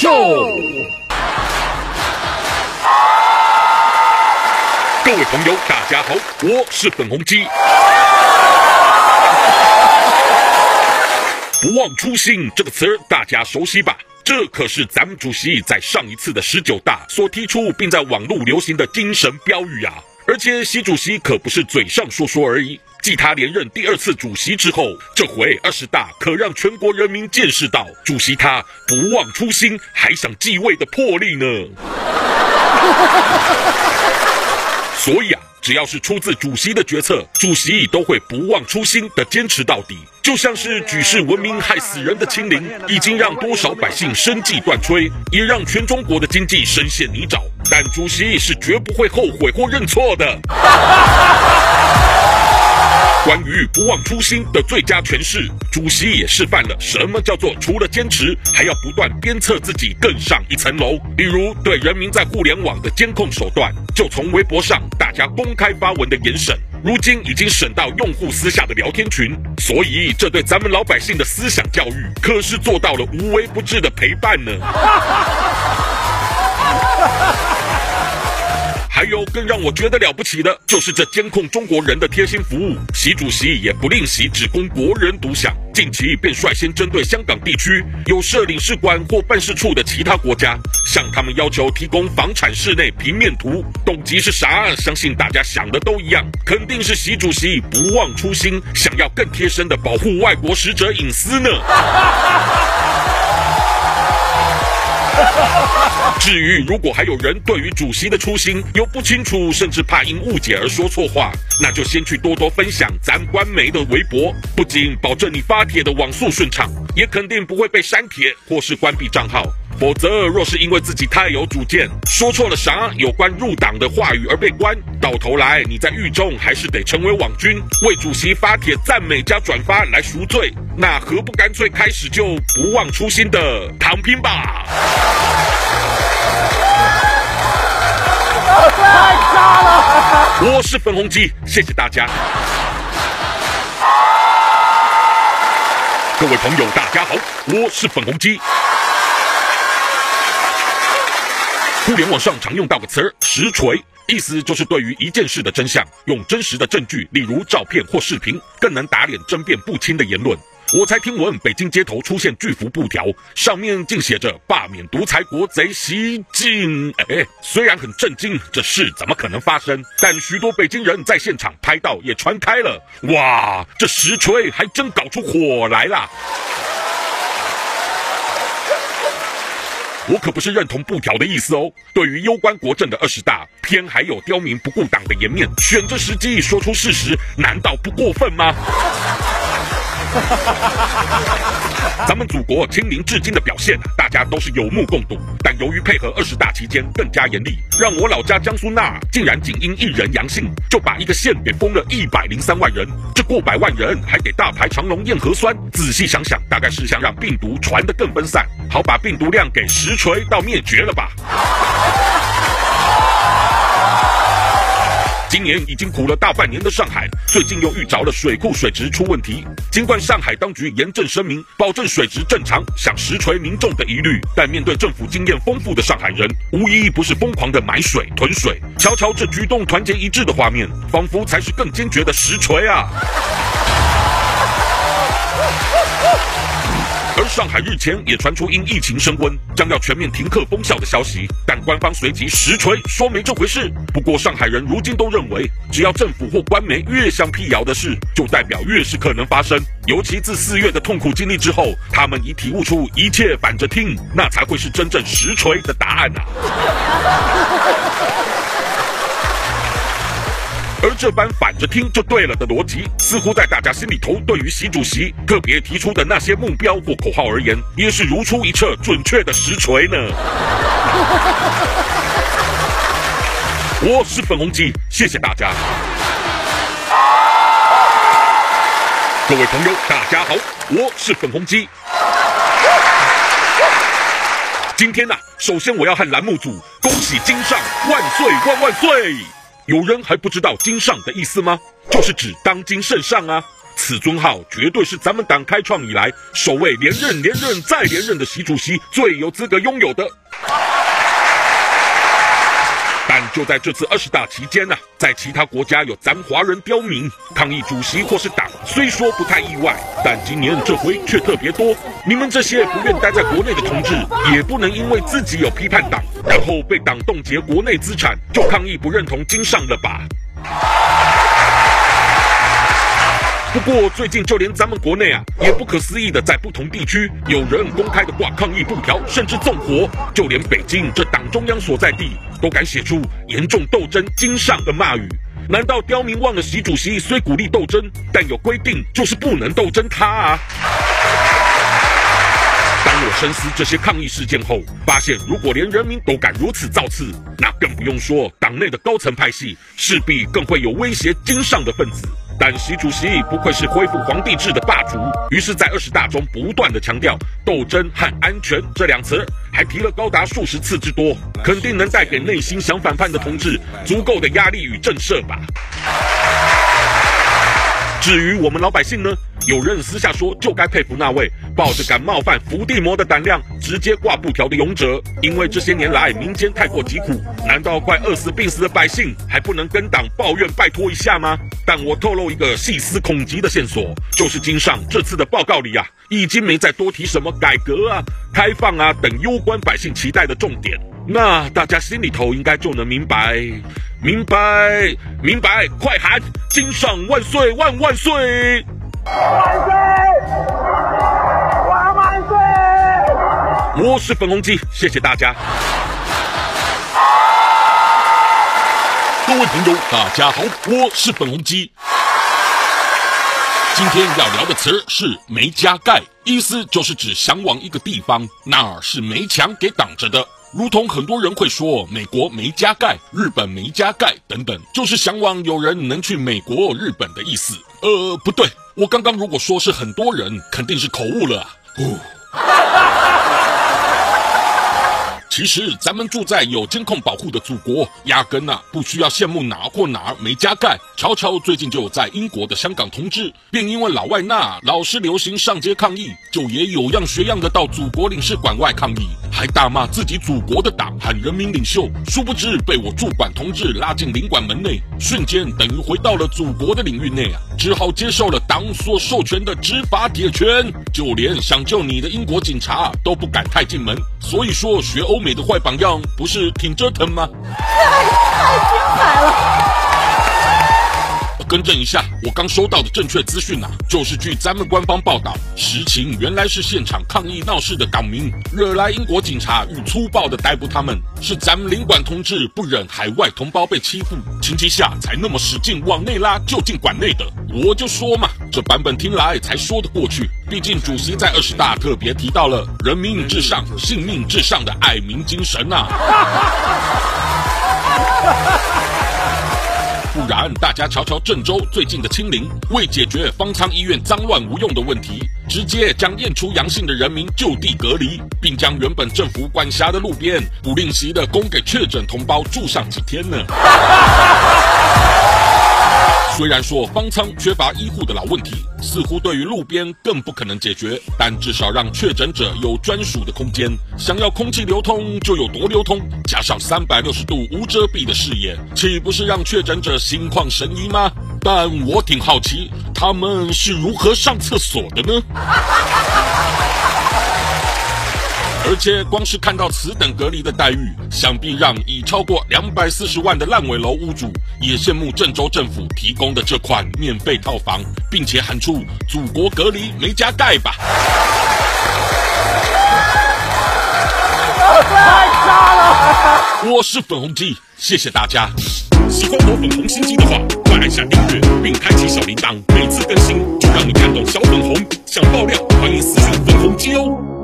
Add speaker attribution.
Speaker 1: 秀。各位朋友，大家好，我是粉红鸡。不忘初心这个词大家熟悉吧？这可是咱们主席在上一次的十九大所提出，并在网络流行的精神标语啊！而且习主席可不是嘴上说说而已，继他连任第二次主席之后，这回二十大可让全国人民见识到主席他不忘初心，还想继位的魄力呢。所以啊。只要是出自主席的决策，主席都会不忘初心的坚持到底。就像是举世闻名害死人的清零，已经让多少百姓生计断炊，也让全中国的经济深陷泥沼。但主席是绝不会后悔或认错的。关于不忘初心的最佳诠释，主席也示范了什么叫做除了坚持，还要不断鞭策自己更上一层楼。比如对人民在互联网的监控手段，就从微博上大家公开发文的严审，如今已经审到用户私下的聊天群。所以这对咱们老百姓的思想教育，可是做到了无微不至的陪伴呢。还有更让我觉得了不起的，就是这监控中国人的贴心服务。习主席也不吝惜只供国人独享，近期便率先针对香港地区有设领事馆或办事处的其他国家，向他们要求提供房产室内平面图。动机是啥？相信大家想的都一样，肯定是习主席不忘初心，想要更贴身的保护外国使者隐私呢。至于如果还有人对于主席的初心有不清楚，甚至怕因误解而说错话，那就先去多多分享咱官媒的微博，不仅保证你发帖的网速顺畅，也肯定不会被删帖或是关闭账号。否则，若是因为自己太有主见，说错了啥有关入党的话语而被关，到头来你在狱中还是得成为网军，为主席发帖赞美加转发来赎罪，那何不干脆开始就不忘初心的躺平吧？太渣了！我是粉红鸡，谢谢大家。各位朋友，大家好，我是粉红鸡。互联网上常用到个词儿“实锤”，意思就是对于一件事的真相，用真实的证据，例如照片或视频，更能打脸争辩不清的言论。我才听闻北京街头出现巨幅布条，上面竟写着“罢免独裁国贼习近”。哎，虽然很震惊，这事怎么可能发生？但许多北京人在现场拍到，也传开了。哇，这实锤还真搞出火来了！我可不是认同布条的意思哦。对于攸关国政的二十大，偏还有刁民不顾党的颜面，选择时机说出事实，难道不过分吗？咱们祖国清零至今的表现，大家都是有目共睹。但由于配合二十大期间更加严厉，让我老家江苏那竟然仅因一人阳性，就把一个县给封了一百零三万人。这过百万人还得大排长龙验核酸。仔细想想，大概是想让病毒传得更分散，好把病毒量给实锤到灭绝了吧。今年已经苦了大半年的上海，最近又遇着了水库水质出问题。尽管上海当局严正声明，保证水质正常，想实锤民众的疑虑，但面对政府经验丰富的上海人，无一不是疯狂的买水囤水。瞧瞧这举动团结一致的画面，仿佛才是更坚决的实锤啊！而上海日前也传出因疫情升温，将要全面停课封校的消息，但官方随即实锤说没这回事。不过上海人如今都认为，只要政府或官媒越想辟谣的事，就代表越是可能发生。尤其自四月的痛苦经历之后，他们已体悟出一切反着听，那才会是真正实锤的答案啊！而这般反着听就对了的逻辑，似乎在大家心里头，对于习主席特别提出的那些目标或口号而言，也是如出一辙、准确的实锤呢。我是粉红鸡，谢谢大家。各位朋友，大家好，我是粉红鸡。今天呢、啊，首先我要和栏目组恭喜金上万岁万万岁！有人还不知道“金上”的意思吗？就是指当今圣上啊！此尊号绝对是咱们党开创以来首位连任、连任再连任的习主席最有资格拥有的。但就在这次二十大期间呢、啊，在其他国家有咱华人刁民抗议主席或是党，虽说不太意外，但今年这回却特别多。你们这些不愿待在国内的同志，也不能因为自己有批判党，然后被党冻结国内资产，就抗议不认同金上了吧？不过最近就连咱们国内啊，也不可思议的在不同地区有人公开的挂抗议布条，甚至纵火。就连北京这党中央所在地，都敢写出严重斗争金上的骂语。难道刁民忘了习主席虽鼓励斗争，但有规定就是不能斗争他啊？当我深思这些抗议事件后，发现如果连人民都敢如此造次，那更不用说党内的高层派系，势必更会有威胁金上的分子。但习主席不愧是恢复皇帝制的霸主，于是，在二十大中不断的强调斗争和安全这两词，还提了高达数十次之多，肯定能带给内心想反叛的同志足够的压力与震慑吧。至于我们老百姓呢？有人私下说，就该佩服那位抱着敢冒犯伏地魔的胆量，直接挂布条的勇者，因为这些年来民间太过疾苦，难道快饿死病死的百姓还不能跟党抱怨拜托一下吗？但我透露一个细思恐极的线索，就是金上这次的报告里啊，已经没再多提什么改革啊、开放啊等攸关百姓期待的重点，那大家心里头应该就能明白，明白，明白，快喊金上万岁万万岁！万岁！万万岁！我是粉红鸡，谢谢大家。各位朋友，大家好，我是粉红鸡。今天要聊的词是“没加盖”，意思就是指想往一个地方，那儿是没墙给挡着的。如同很多人会说美国没加盖、日本没加盖等等，就是向往有人能去美国、日本的意思。呃，不对。我刚刚如果说是很多人，肯定是口误了啊。其实咱们住在有监控保护的祖国，压根呐、啊、不需要羡慕哪或哪儿没加盖。瞧瞧最近就有在英国的香港同志，便因为老外那老是流行上街抗议，就也有样学样的到祖国领事馆外抗议，还大骂自己祖国的党和人民领袖。殊不知被我驻馆同志拉进领馆门内，瞬间等于回到了祖国的领域内啊，只好接受了党所授权的执法铁拳，就连想救你的英国警察都不敢太进门。所以说学欧。美的坏榜样不是挺折腾吗？
Speaker 2: 太太精彩了！
Speaker 1: 更正一下，我刚收到的正确资讯啊，就是据咱们官方报道，实情原来是现场抗议闹事的港民惹来英国警察欲粗暴的逮捕他们，是咱们领馆同志不忍海外同胞被欺负，情急下才那么使劲往内拉，就近馆内的。我就说嘛，这版本听来才说得过去。毕竟主席在二十大特别提到了人民至上、性命至上的爱民精神呐、啊。不然，大家瞧瞧郑州最近的清零，为解决方舱医院脏乱无用的问题，直接将验出阳性的人民就地隔离，并将原本政府管辖的路边不吝惜的供给确诊同胞住上几天呢。虽然说方舱缺乏医护的老问题，似乎对于路边更不可能解决，但至少让确诊者有专属的空间，想要空气流通就有多流通，加上三百六十度无遮蔽的视野，岂不是让确诊者心旷神怡吗？但我挺好奇，他们是如何上厕所的呢？而且光是看到此等隔离的待遇，想必让已超过两百四十万的烂尾楼屋主也羡慕郑州政府提供的这款免费套房，并且喊出“祖国隔离没加盖”吧！太炸了！我是粉红鸡，谢谢大家。喜欢我粉红心机的话，快按下订阅并开启小铃铛，每次更新就让你看懂小粉红。想爆料，欢迎私信粉红鸡哦。